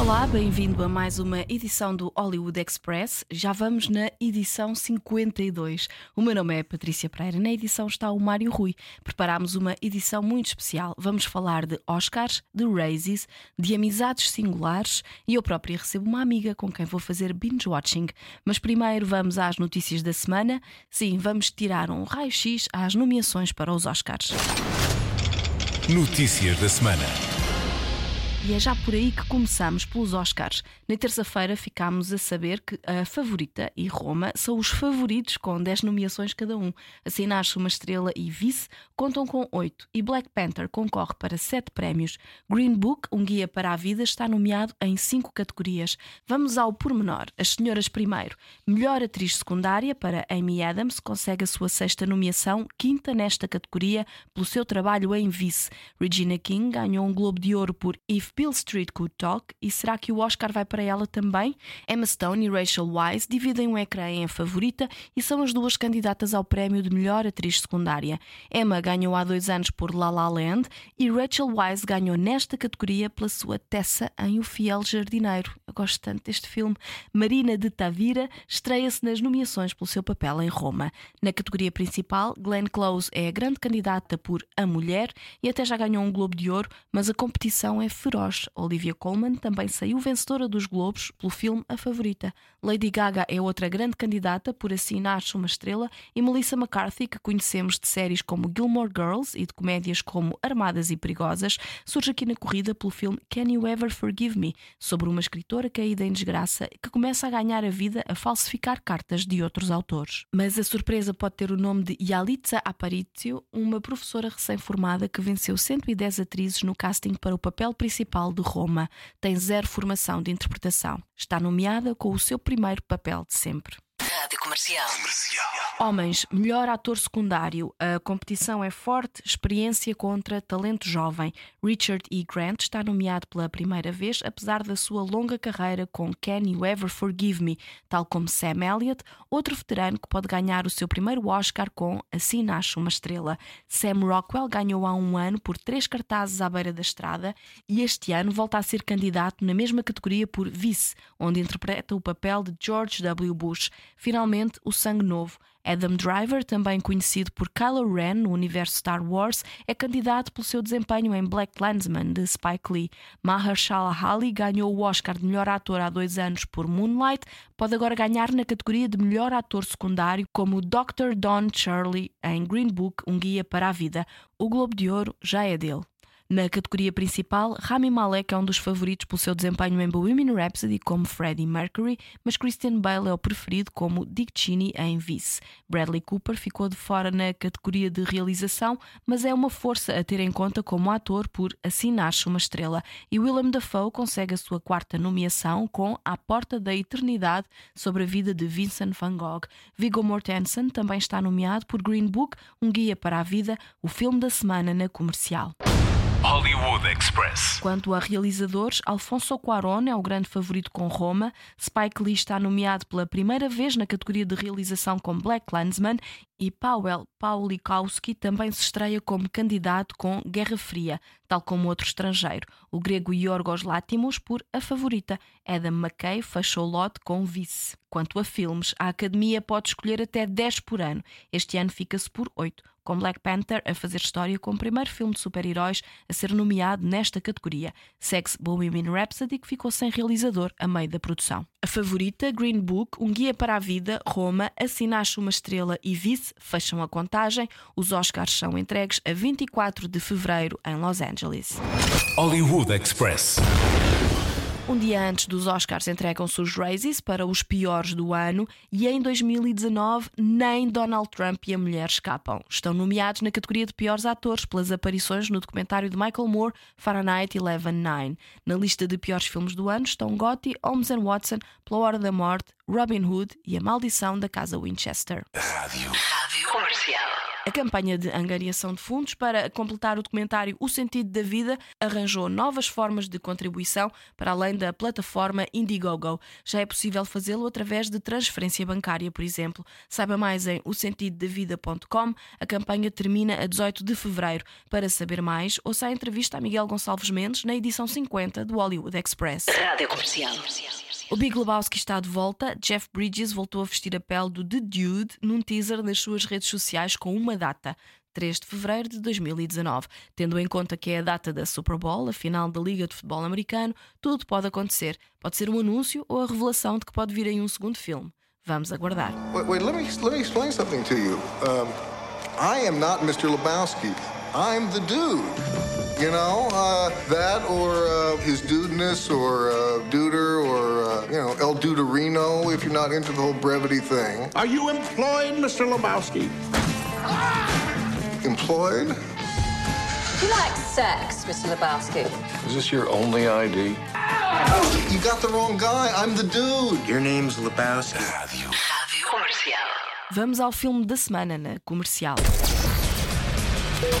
Olá, bem-vindo a mais uma edição do Hollywood Express. Já vamos na edição 52. O meu nome é Patrícia Pereira. Na edição está o Mário Rui. Preparámos uma edição muito especial. Vamos falar de Oscars, de Races, de amizades singulares e eu própria recebo uma amiga com quem vou fazer binge watching. Mas primeiro vamos às notícias da semana. Sim, vamos tirar um raio-x às nomeações para os Oscars. Notícias da semana. E é já por aí que começamos pelos Oscars. Na terça-feira ficámos a saber que a Favorita e Roma são os favoritos com 10 nomeações cada um. Assim nasce uma estrela e vice contam com 8 e Black Panther concorre para 7 prémios. Green Book, um guia para a vida, está nomeado em 5 categorias. Vamos ao pormenor. As senhoras primeiro. Melhor atriz secundária para Amy Adams consegue a sua sexta nomeação, quinta nesta categoria, pelo seu trabalho em vice. Regina King ganhou um Globo de Ouro por If Bill Street Could Talk e será que o Oscar vai para ela também? Emma Stone e Rachel Weisz dividem um ecrã em favorita e são as duas candidatas ao prémio de melhor atriz secundária. Emma ganhou há dois anos por La La Land e Rachel Weisz ganhou nesta categoria pela sua Tessa em O Fiel Jardineiro. Eu gosto tanto deste filme. Marina de Tavira estreia-se nas nomeações pelo seu papel em Roma. Na categoria principal, Glenn Close é a grande candidata por A Mulher e até já ganhou um Globo de Ouro, mas a competição é feroz Olivia Colman também saiu vencedora dos Globos pelo filme A Favorita. Lady Gaga é outra grande candidata por Assim Nasce uma Estrela e Melissa McCarthy, que conhecemos de séries como Gilmore Girls e de comédias como Armadas e Perigosas, surge aqui na corrida pelo filme Can You Ever Forgive Me, sobre uma escritora caída em desgraça que começa a ganhar a vida a falsificar cartas de outros autores. Mas a surpresa pode ter o nome de Yalitza Aparicio, uma professora recém-formada que venceu 110 atrizes no casting para o papel principal de Roma, tem zero formação de interpretação. Está nomeada com o seu primeiro papel de sempre. Rádio Comercial. Homens, melhor ator secundário. A competição é forte, experiência contra talento jovem. Richard E. Grant está nomeado pela primeira vez, apesar da sua longa carreira com Can You Ever Forgive Me, tal como Sam Elliott, outro veterano que pode ganhar o seu primeiro Oscar com Assim Nasce uma Estrela. Sam Rockwell ganhou há um ano por três cartazes à beira da estrada e este ano volta a ser candidato na mesma categoria por Vice, onde interpreta o papel de George W. Bush. Finalmente, o sangue novo. Adam Driver, também conhecido por Kylo Ren no universo Star Wars, é candidato pelo seu desempenho em Black Landsman de Spike Lee. Mahershala Ali ganhou o Oscar de melhor ator há dois anos por Moonlight, pode agora ganhar na categoria de melhor ator secundário como Dr. Don Shirley em Green Book, um guia para a vida. O Globo de Ouro já é dele. Na categoria principal, Rami Malek é um dos favoritos pelo seu desempenho em Bohemian Rhapsody como Freddie Mercury, mas Christian Bale é o preferido como Dick Cheney em Vice. Bradley Cooper ficou de fora na categoria de realização, mas é uma força a ter em conta como ator por Assim Nasce uma Estrela. E Willem Dafoe consegue a sua quarta nomeação com A Porta da Eternidade sobre a vida de Vincent van Gogh. Viggo Mortensen também está nomeado por Green Book, um guia para a vida, o filme da semana na comercial. Hollywood Express. Quanto a realizadores, Alfonso Cuarón é o grande favorito com Roma, Spike Lee está nomeado pela primeira vez na categoria de realização com Black Landsman e Powell Paulikowski também se estreia como candidato com Guerra Fria, tal como outro estrangeiro, o grego Yorgos Látimos por A Favorita. Adam McKay fechou lote com Vice. Quanto a filmes, a Academia pode escolher até 10 por ano. Este ano fica-se por 8, com Black Panther a fazer história como primeiro filme de super-heróis a ser nomeado nesta categoria. Segue-se Bohemian Rhapsody, que ficou sem realizador a meio da produção. A favorita, Green Book, Um Guia para a Vida, Roma, Assinaste uma Estrela e Vice fecham a contagem. Os Oscars são entregues a 24 de fevereiro em Los Angeles. Hollywood Express. Um dia antes dos Oscars entregam-se os Razzies para os piores do ano e em 2019 nem Donald Trump e a mulher escapam. Estão nomeados na categoria de piores atores pelas aparições no documentário de Michael Moore Fahrenheit 11.9. Na lista de piores filmes do ano estão Gotti, Holmes Watson, Pela Hora da Morte, Robin Hood e A Maldição da Casa Winchester. Rádio. Rádio Comercial. A campanha de angariação de fundos para completar o documentário O Sentido da Vida arranjou novas formas de contribuição para além da plataforma Indiegogo. Já é possível fazê-lo através de transferência bancária, por exemplo. Saiba mais em osentidodavida.com. A campanha termina a 18 de fevereiro. Para saber mais, ouça a entrevista a Miguel Gonçalves Mendes na edição 50 do Hollywood Express. Rádio Comercial. O Big Lebowski está de volta. Jeff Bridges voltou a vestir a pele do The Dude num teaser nas suas redes sociais com uma data. 3 de fevereiro de 2019. Tendo em conta que é a data da Super Bowl, a final da Liga de Futebol Americano, tudo pode acontecer. Pode ser um anúncio ou a revelação de que pode vir aí um segundo filme. Vamos aguardar. Wait, wait let, me, let me explain something to you. Um, I am not Mr. Lebowski. I'm the dude. You know, uh, that or uh, his dudeness or uh, duder or, uh, you know, El Duderino if you're not into the whole brevity thing. Are you employed, Mr. Lebowski? Employed? Do you like sex, Mr. Lebowski? Is this your only ID? You got the wrong guy. I'm the dude. Your name's Lebowski. Rádio Comercial. Vamos ao filme da semana na comercial.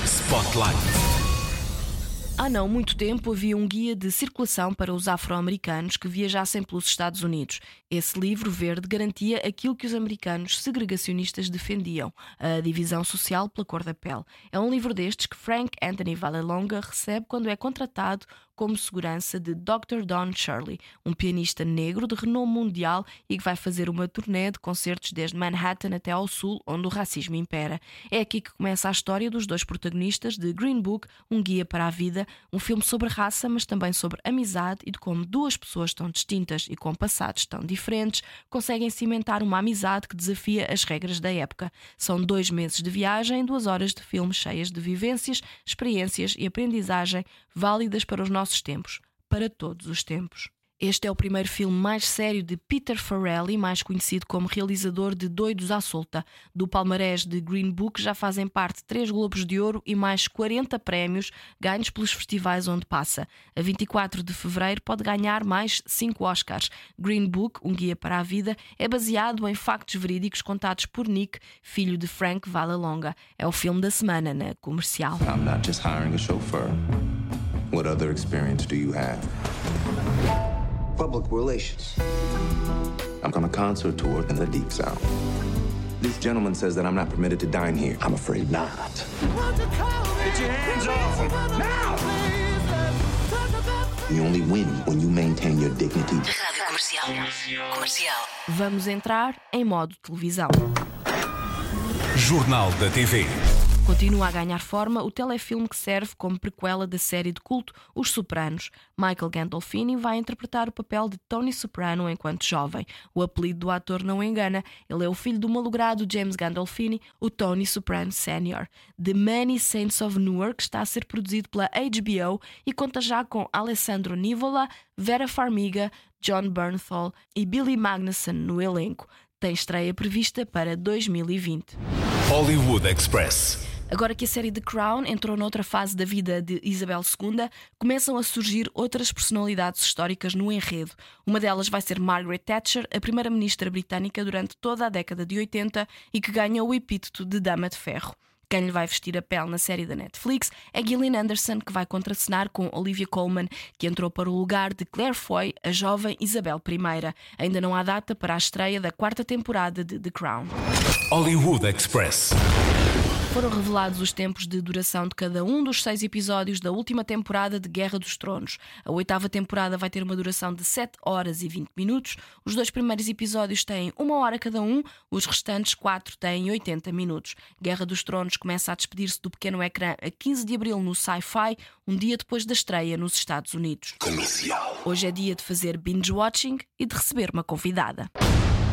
Spotlight. Há não muito tempo havia um guia de circulação para os afro-americanos que viajassem pelos Estados Unidos. Esse livro verde garantia aquilo que os americanos segregacionistas defendiam, a divisão social pela cor da pele. É um livro destes que Frank Anthony Vallelonga recebe quando é contratado como segurança de Dr. Don Shirley, um pianista negro de renome mundial e que vai fazer uma turnê de concertos desde Manhattan até ao sul, onde o racismo impera. É aqui que começa a história dos dois protagonistas de Green Book, um guia para a vida, um filme sobre raça, mas também sobre amizade e de como duas pessoas tão distintas e com passados tão diferentes conseguem cimentar uma amizade que desafia as regras da época. São dois meses de viagem, duas horas de filme cheias de vivências, experiências e aprendizagem válidas para os nossos tempos, para todos os tempos. Este é o primeiro filme mais sério de Peter Farrelly, mais conhecido como realizador de Doidos à Solta. Do palmarés de Green Book já fazem parte três Globos de Ouro e mais 40 prémios ganhos pelos festivais onde passa. A 24 de fevereiro pode ganhar mais cinco Oscars. Green Book, um guia para a vida, é baseado em factos verídicos contados por Nick, filho de Frank Vallelonga. É o filme da semana na comercial. I'm not just hiring a chauffeur. What other experience do you have? Public relations. I'm on a concert tour in the Deep South. This gentleman says that I'm not permitted to dine here. I'm afraid not. Get your hands off him! Now! You only win when you maintain your dignity. Rádio Comercial. Comercial. Vamos entrar em modo televisão. Jornal da TV. Continua a ganhar forma o telefilme que serve como prequela da série de culto Os Sopranos. Michael Gandolfini vai interpretar o papel de Tony Soprano enquanto jovem. O apelido do ator não engana, ele é o filho do malogrado James Gandolfini, o Tony Soprano Sr. The Many Saints of Newark está a ser produzido pela HBO e conta já com Alessandro Nivola, Vera Farmiga, John Bernthal e Billy Magnussen no elenco. Tem estreia prevista para 2020. Hollywood Express. Agora que a série The Crown entrou noutra fase da vida de Isabel II, começam a surgir outras personalidades históricas no enredo. Uma delas vai ser Margaret Thatcher, a primeira-ministra britânica durante toda a década de 80 e que ganha o epíteto de Dama de Ferro. Quem lhe vai vestir a pele na série da Netflix é Gillian Anderson, que vai contracenar com Olivia Colman, que entrou para o lugar de Claire Foy, a jovem Isabel I. Ainda não há data para a estreia da quarta temporada de The Crown. Hollywood Express. Foram revelados os tempos de duração de cada um dos seis episódios da última temporada de Guerra dos Tronos. A oitava temporada vai ter uma duração de 7 horas e 20 minutos. Os dois primeiros episódios têm uma hora cada um, os restantes quatro têm 80 minutos. Guerra dos Tronos começa a despedir-se do pequeno ecrã a 15 de abril no Sci-Fi, um dia depois da estreia nos Estados Unidos. Hoje é dia de fazer binge-watching e de receber uma convidada.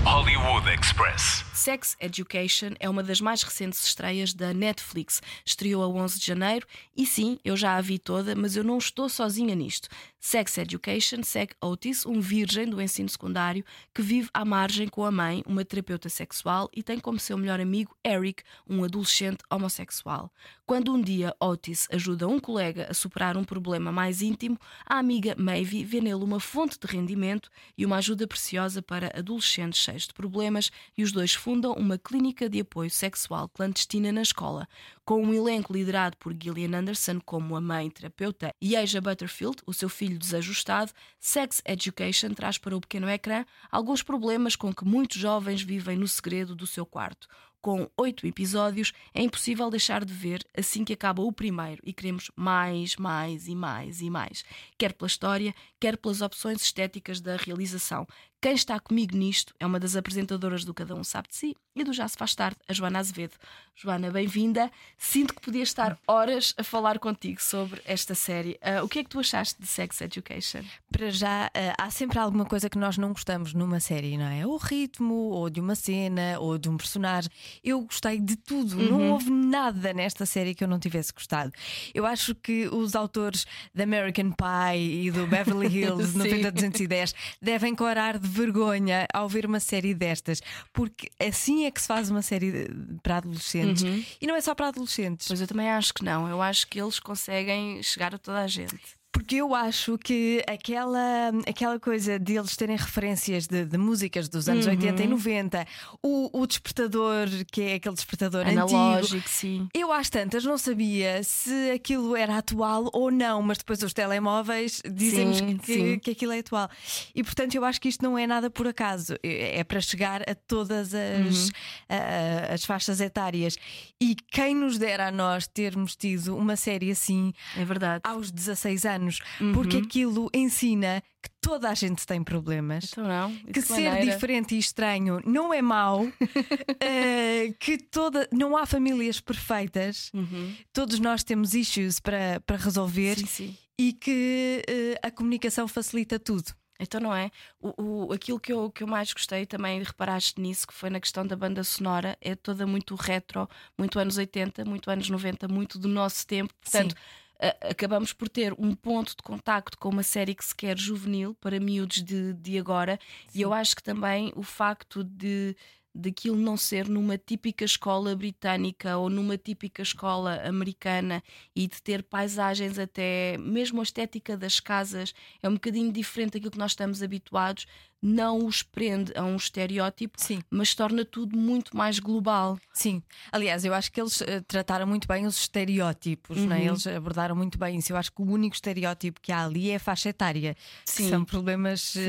Hollywood Express. Sex Education é uma das mais recentes estreias da Netflix. Estreou a 11 de janeiro e sim, eu já a vi toda, mas eu não estou sozinha nisto. Sex Education segue Otis, um virgem do ensino secundário que vive à margem com a mãe, uma terapeuta sexual, e tem como seu melhor amigo Eric, um adolescente homossexual. Quando um dia Otis ajuda um colega a superar um problema mais íntimo, a amiga Maeve vê nele uma fonte de rendimento e uma ajuda preciosa para adolescentes cheios cheios de problemas e os dois fundam uma clínica de apoio sexual clandestina na escola, com um elenco liderado por Gillian Anderson como a mãe terapeuta e Aja Butterfield, o seu filho desajustado. Sex Education traz para o pequeno ecrã alguns problemas com que muitos jovens vivem no segredo do seu quarto com oito episódios, é impossível deixar de ver assim que acaba o primeiro e queremos mais, mais e mais e mais, quer pela história, quer pelas opções estéticas da realização. Quem está comigo nisto é uma das apresentadoras do Cada Um Sabe de Si e do Já Se Faz Tarde, a Joana Azevedo. Joana, bem-vinda. Sinto que podia estar horas a falar contigo sobre esta série. Uh, o que é que tu achaste de Sex Education? Para já, uh, há sempre alguma coisa que nós não gostamos numa série, não é? O ritmo, ou de uma cena, ou de um personagem. Eu gostei de tudo. Uhum. Não houve nada nesta série que eu não tivesse gostado. Eu acho que os autores da American Pie e do Beverly Hills 90210 devem corar de de vergonha ao ver uma série destas, porque assim é que se faz uma série para adolescentes uhum. e não é só para adolescentes. Pois eu também acho que não, eu acho que eles conseguem chegar a toda a gente. Porque eu acho que aquela, aquela coisa de eles terem referências de, de músicas dos anos uhum. 80 e 90, o, o despertador, que é aquele despertador analógico, antigo, sim. Eu às tantas não sabia se aquilo era atual ou não, mas depois os telemóveis dizem que, que aquilo é atual. E portanto eu acho que isto não é nada por acaso, é, é para chegar a todas as, uhum. a, as faixas etárias. E quem nos dera a nós termos tido uma série assim é verdade. aos 16 anos uhum. porque aquilo ensina que toda a gente tem problemas, então não, que ser maneira. diferente e estranho não é mau, uh, que toda, não há famílias perfeitas, uhum. todos nós temos issues para, para resolver sim, sim. e que uh, a comunicação facilita tudo. Então não é? O, o, aquilo que eu, que eu mais gostei também, reparaste nisso, que foi na questão da banda sonora, é toda muito retro, muito anos 80, muito anos 90, muito do nosso tempo. Portanto, Sim acabamos por ter um ponto de contacto com uma série que se quer juvenil para miúdos de, de agora, Sim. e eu acho que também o facto de daquilo não ser numa típica escola britânica ou numa típica escola americana e de ter paisagens até mesmo a estética das casas é um bocadinho diferente daquilo que nós estamos habituados não os prende a um estereótipo, Sim. mas torna tudo muito mais global. Sim, aliás, eu acho que eles uh, trataram muito bem os estereótipos, uhum. né? eles abordaram muito bem isso. Eu acho que o único estereótipo que há ali é a faixa etária, Sim. são problemas uh,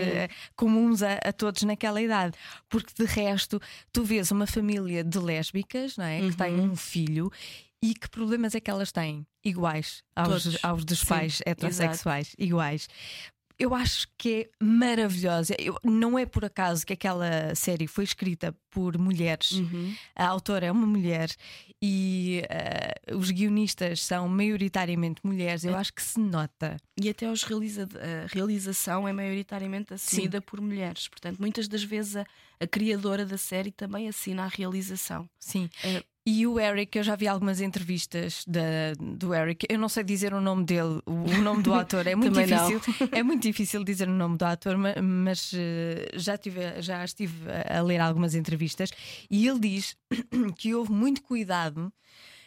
comuns a, a, todos naquela idade, porque de resto, tu vês uma família de lésbicas não é? Uhum. que tem uhum. um filho. E que problemas é que elas têm? Iguais aos, aos dos Sim, pais heterossexuais, exato. iguais eu acho que é maravilhosa. Eu, não é por acaso que aquela série foi escrita por mulheres. Uhum. A autora é uma mulher e uh, os guionistas são maioritariamente mulheres. Eu é. acho que se nota. E até os realiza a realização é maioritariamente assumida Sim. por mulheres. Portanto, muitas das vezes a, a, criadora da série também assina a realização. Sim. Uh, e o Eric, eu já vi algumas entrevistas da, do Eric. Eu não sei dizer o nome dele, o, o nome do ator. É muito difícil. É muito difícil dizer o nome do ator, mas, mas eh, já, tive, já estive a ler algumas entrevistas e ele diz que houve muito cuidado,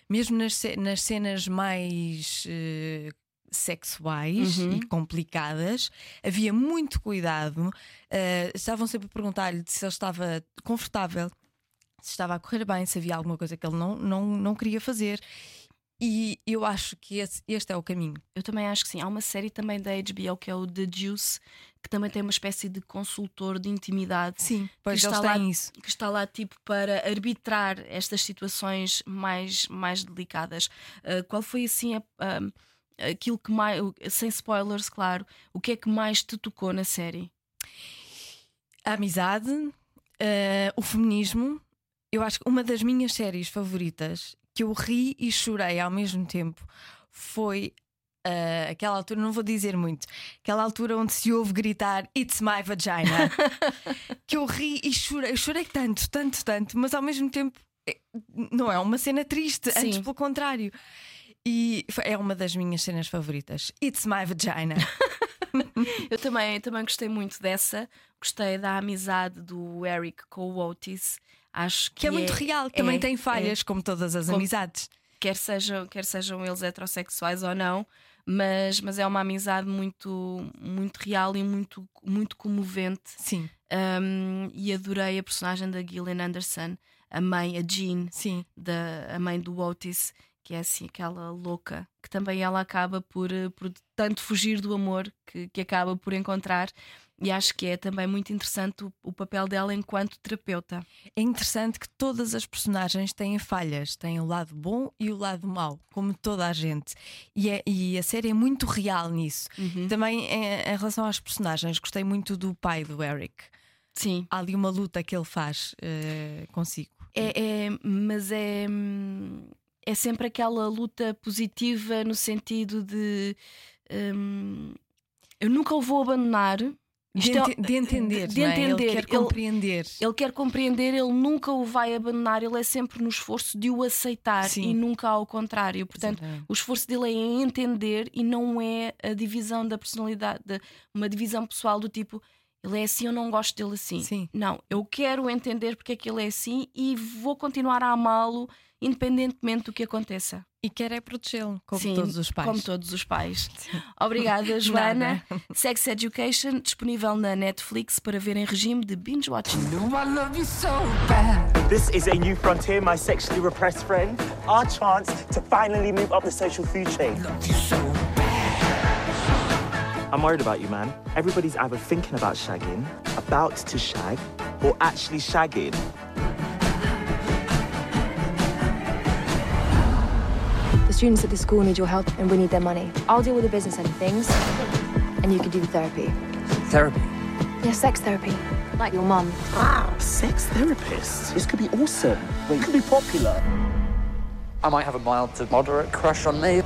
mesmo nas, nas cenas mais. Uh, sexuais uhum. e complicadas, havia muito cuidado. Uh, estavam sempre a perguntar-lhe se ele estava confortável se estava a correr bem, se havia alguma coisa que ele não, não, não queria fazer. E eu acho que esse, este é o caminho. Eu também acho que sim. Há uma série também da HBO que é o The Juice, que também tem uma espécie de consultor de intimidade. Sim, pois que está lá, isso. Que está lá tipo para arbitrar estas situações mais, mais delicadas. Uh, qual foi assim a, uh, aquilo que mais, sem spoilers, claro, o que é que mais te tocou na série? A amizade, uh, o feminismo eu acho que uma das minhas séries favoritas que eu ri e chorei ao mesmo tempo foi uh, aquela altura, não vou dizer muito, aquela altura onde se ouve gritar It's my vagina. que eu ri e chorei, eu chorei tanto, tanto, tanto, mas ao mesmo tempo eh, não é uma cena triste, Sim. antes pelo contrário. E é uma das minhas cenas favoritas. It's my vagina. eu também, também gostei muito dessa. Gostei da amizade do Eric com o Otis. Acho que, que é, é, muito real, que é, também tem falhas, é, como todas as como, amizades. Quer sejam, quer sejam eles heterossexuais ou não, mas, mas é uma amizade muito, muito real e muito, muito comovente. Sim. Um, e adorei a personagem da Gillian Anderson, a mãe, a Jean, Sim. Da, a mãe do Otis, que é assim aquela louca, que também ela acaba por, eh, por tanto fugir do amor que, que acaba por encontrar. E acho que é também muito interessante o, o, papel dela enquanto terapeuta. É interessante que todas as personagens têm falhas, têm o lado bom e o lado mau, como toda a gente. E, é, e a série é muito real nisso. Uhum. Também em, em relação às personagens, gostei muito do pai do Eric. Sim. Há ali uma luta que ele faz uh, consigo. É, é, mas é, é sempre aquela luta positiva no sentido de hum, eu nunca o vou abandonar. De, é, de, entender, de, de é? entender. Ele quer compreender. Ele, ele, quer compreender, ele nunca o vai abandonar, ele é sempre no esforço de o aceitar Sim. e nunca ao contrário. Portanto, Exatamente. o esforço dele é em entender e não é a divisão da personalidade, uma divisão pessoal do tipo ele é assim, eu não gosto dele assim. Sim. Não, eu quero entender porque é que ele é assim e vou continuar a amá-lo independentemente do que aconteça. E quer é protegê-lo, como Sim, todos os pais. Como todos os pais. Obrigada, Joana. Sex Education, disponível na Netflix para ver em regime de binge watching. This is a new frontier, my sexually repressed friend. Our chance to finally move up the social food chain. I'm worried about you, man. Everybody's either thinking about shagging, about to shag, or actually shagging. Students at the school need your help and we need their money. I'll deal with the business end of things, and you can do the therapy. Therapy? Yeah, sex therapy. Like your mum. Wow, sex therapist. This could be awesome. Wait, it could be popular. I might have a mild to moderate crush on me.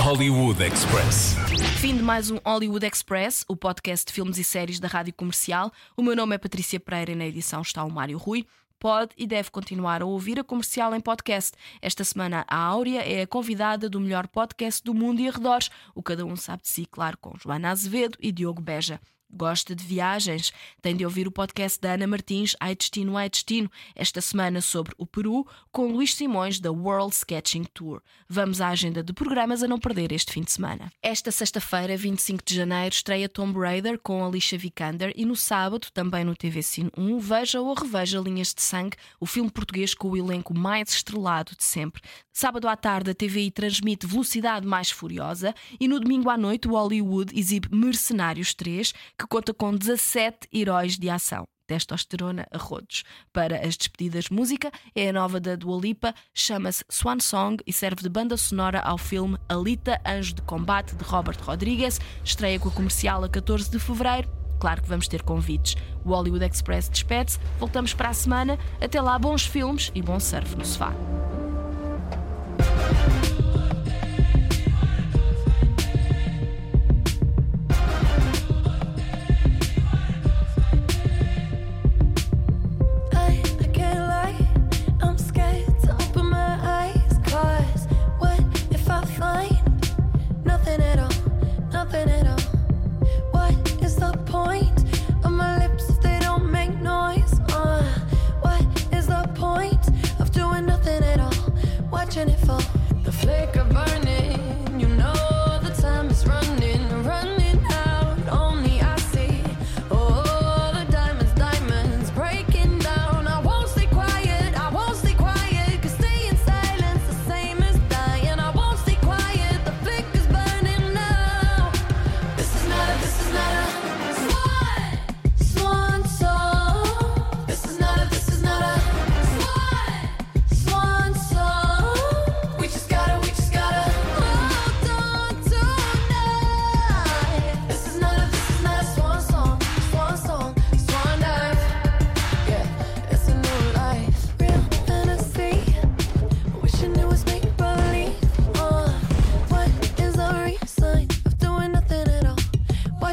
Hollywood Express. Fim de mais um Hollywood Express, o podcast de filmes e séries da Rádio Comercial. O meu nome é Patrícia Pereira e na edição está o Mário Rui. Pode e deve continuar a ouvir a comercial em podcast. Esta semana, a Áurea é a convidada do melhor podcast do mundo e arredores. O Cada Um Sabe de Si, claro, com Joana Azevedo e Diogo Beja. Gosta de viagens? Tem de ouvir o podcast da Ana Martins, Ai Destino, Ai Destino, esta semana sobre o Peru, com Luís Simões, da World Sketching Tour. Vamos à agenda de programas a não perder este fim de semana. Esta sexta-feira, 25 de janeiro, estreia Tomb Raider com Alicia Vikander e no sábado, também no TV Cine 1, veja ou reveja Linhas de Sangue, o filme português com o elenco mais estrelado de sempre. Sábado à tarde, a TVI transmite Velocidade Mais Furiosa e no domingo à noite, o Hollywood exibe Mercenários 3, que conta com 17 heróis de ação. Testosterona a rodos. Para as despedidas, música é a nova da Dua Lipa, chama-se Swan Song e serve de banda sonora ao filme Alita, Anjo de Combate, de Robert Rodrigues. Estreia com a comercial a 14 de fevereiro. Claro que vamos ter convites. O Hollywood Express despede-se. Voltamos para a semana. Até lá, bons filmes e bom surf no sofá.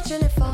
Jennifer.